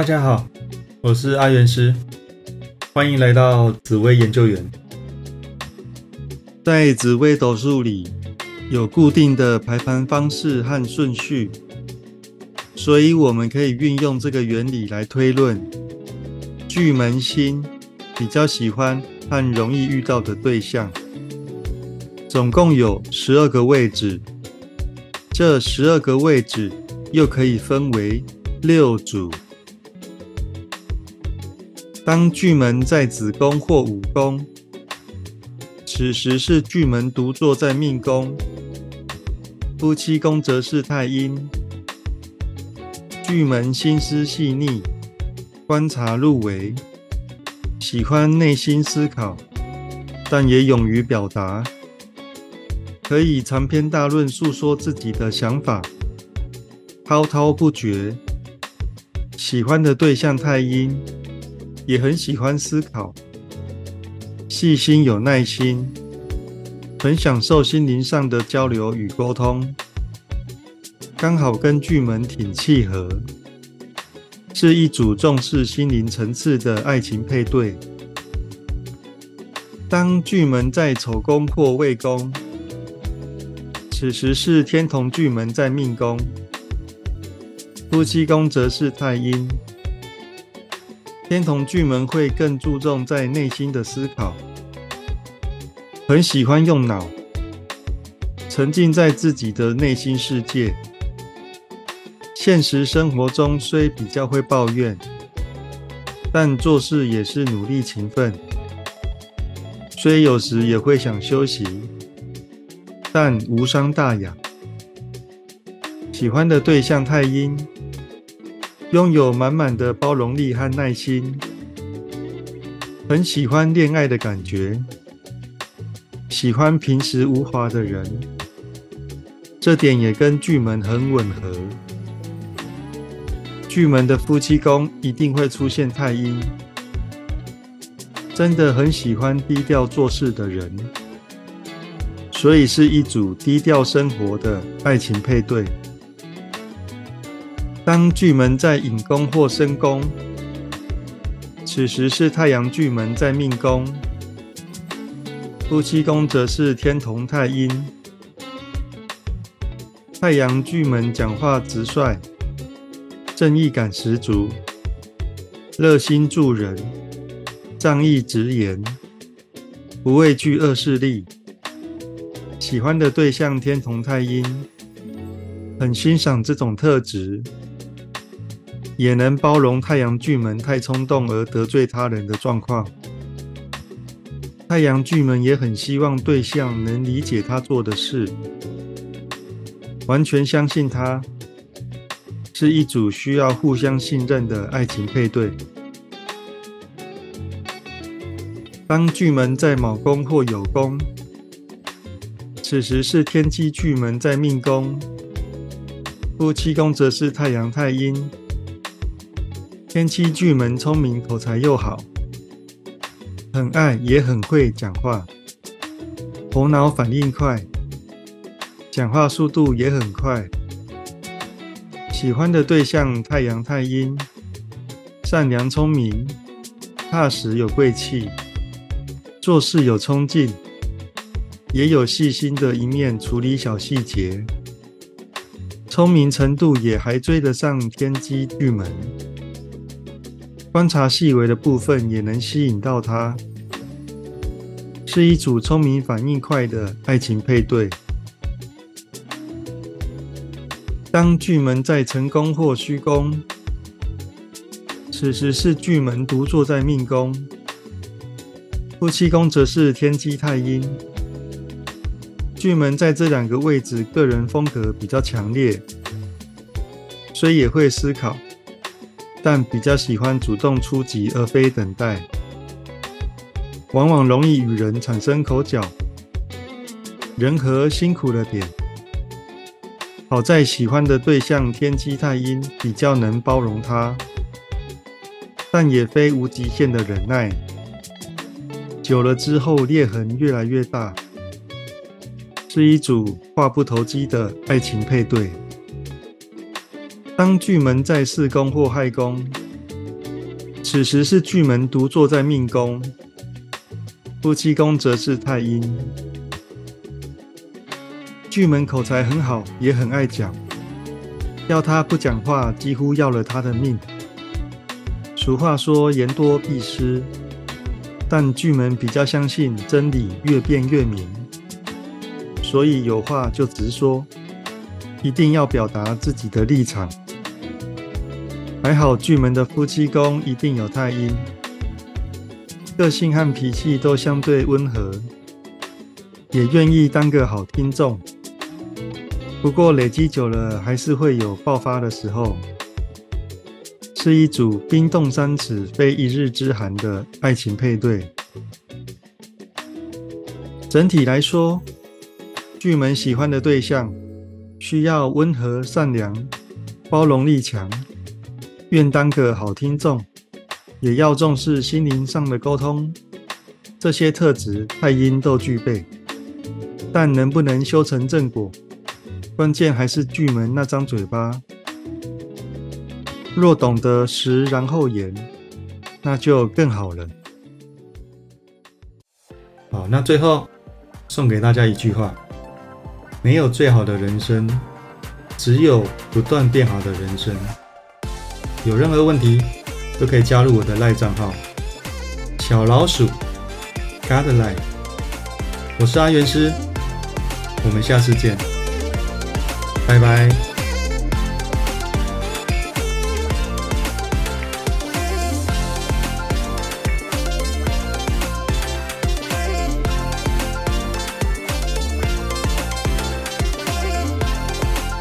大家好，我是阿元师，欢迎来到紫薇研究员。在紫微斗数里，有固定的排盘方式和顺序，所以我们可以运用这个原理来推论巨门星比较喜欢和容易遇到的对象。总共有十二个位置，这十二个位置又可以分为六组。当巨门在子宫或午宫，此时是巨门独坐在命宫，夫妻宫则是太阴。巨门心思细腻，观察入微，喜欢内心思考，但也勇于表达。可以长篇大论诉说自己的想法，滔滔不绝。喜欢的对象太阴，也很喜欢思考，细心有耐心，很享受心灵上的交流与沟通。刚好跟巨门挺契合，是一组重视心灵层次的爱情配对。当巨门在丑宫或未宫。此时是天同巨门在命宫，夫妻宫则是太阴。天同巨门会更注重在内心的思考，很喜欢用脑，沉浸在自己的内心世界。现实生活中虽比较会抱怨，但做事也是努力勤奋。虽有时也会想休息。但无伤大雅。喜欢的对象太阴，拥有满满的包容力和耐心，很喜欢恋爱的感觉，喜欢平时无华的人，这点也跟巨门很吻合。巨门的夫妻宫一定会出现太阴，真的很喜欢低调做事的人。所以是一组低调生活的爱情配对。当巨门在引宫或申宫，此时是太阳巨门在命宫，夫妻宫则是天同太阴。太阳巨门讲话直率，正义感十足，热心助人，仗义直言，不畏惧恶势力。喜欢的对象天同太阴，很欣赏这种特质，也能包容太阳巨门太冲动而得罪他人的状况。太阳巨门也很希望对象能理解他做的事，完全相信他，是一组需要互相信任的爱情配对。当巨门在卯宫或酉宫。此时是天机巨门在命宫，夫妻宫则是太阳太阴。天机巨门聪明口才又好，很爱也很会讲话，头脑反应快，讲话速度也很快。喜欢的对象太阳太阴，善良聪明，踏实有贵气，做事有冲劲。也有细心的一面，处理小细节，聪明程度也还追得上天机巨门，观察细微的部分也能吸引到他，是一组聪明反应快的爱情配对。当巨门在成功或虚宫，此时是巨门独坐在命宫，夫妻宫则是天机太阴。巨门在这两个位置，个人风格比较强烈，所以也会思考，但比较喜欢主动出击而非等待，往往容易与人产生口角，人和辛苦了点。好在喜欢的对象天机太阴比较能包容他，但也非无极限的忍耐，久了之后裂痕越来越大。是一组话不投机的爱情配对。当巨门在四宫或亥宫，此时是巨门独坐在命宫，夫妻宫则是太阴。巨门口才很好，也很爱讲，要他不讲话，几乎要了他的命。俗话说言多必失，但巨门比较相信真理越辩越明，所以有话就直说，一定要表达自己的立场。还好巨门的夫妻宫一定有太阴，个性和脾气都相对温和，也愿意当个好听众。不过累积久了，还是会有爆发的时候。是一组冰冻三尺非一日之寒的爱情配对。整体来说，巨门喜欢的对象需要温和善良、包容力强。愿当个好听众，也要重视心灵上的沟通，这些特质太阴都具备。但能不能修成正果，关键还是巨门那张嘴巴。若懂得食然后言，那就更好了。好，那最后送给大家一句话：没有最好的人生，只有不断变好的人生。有任何问题都可以加入我的赖账号。小老鼠 Godline，我是阿元师，我们下次见，拜拜。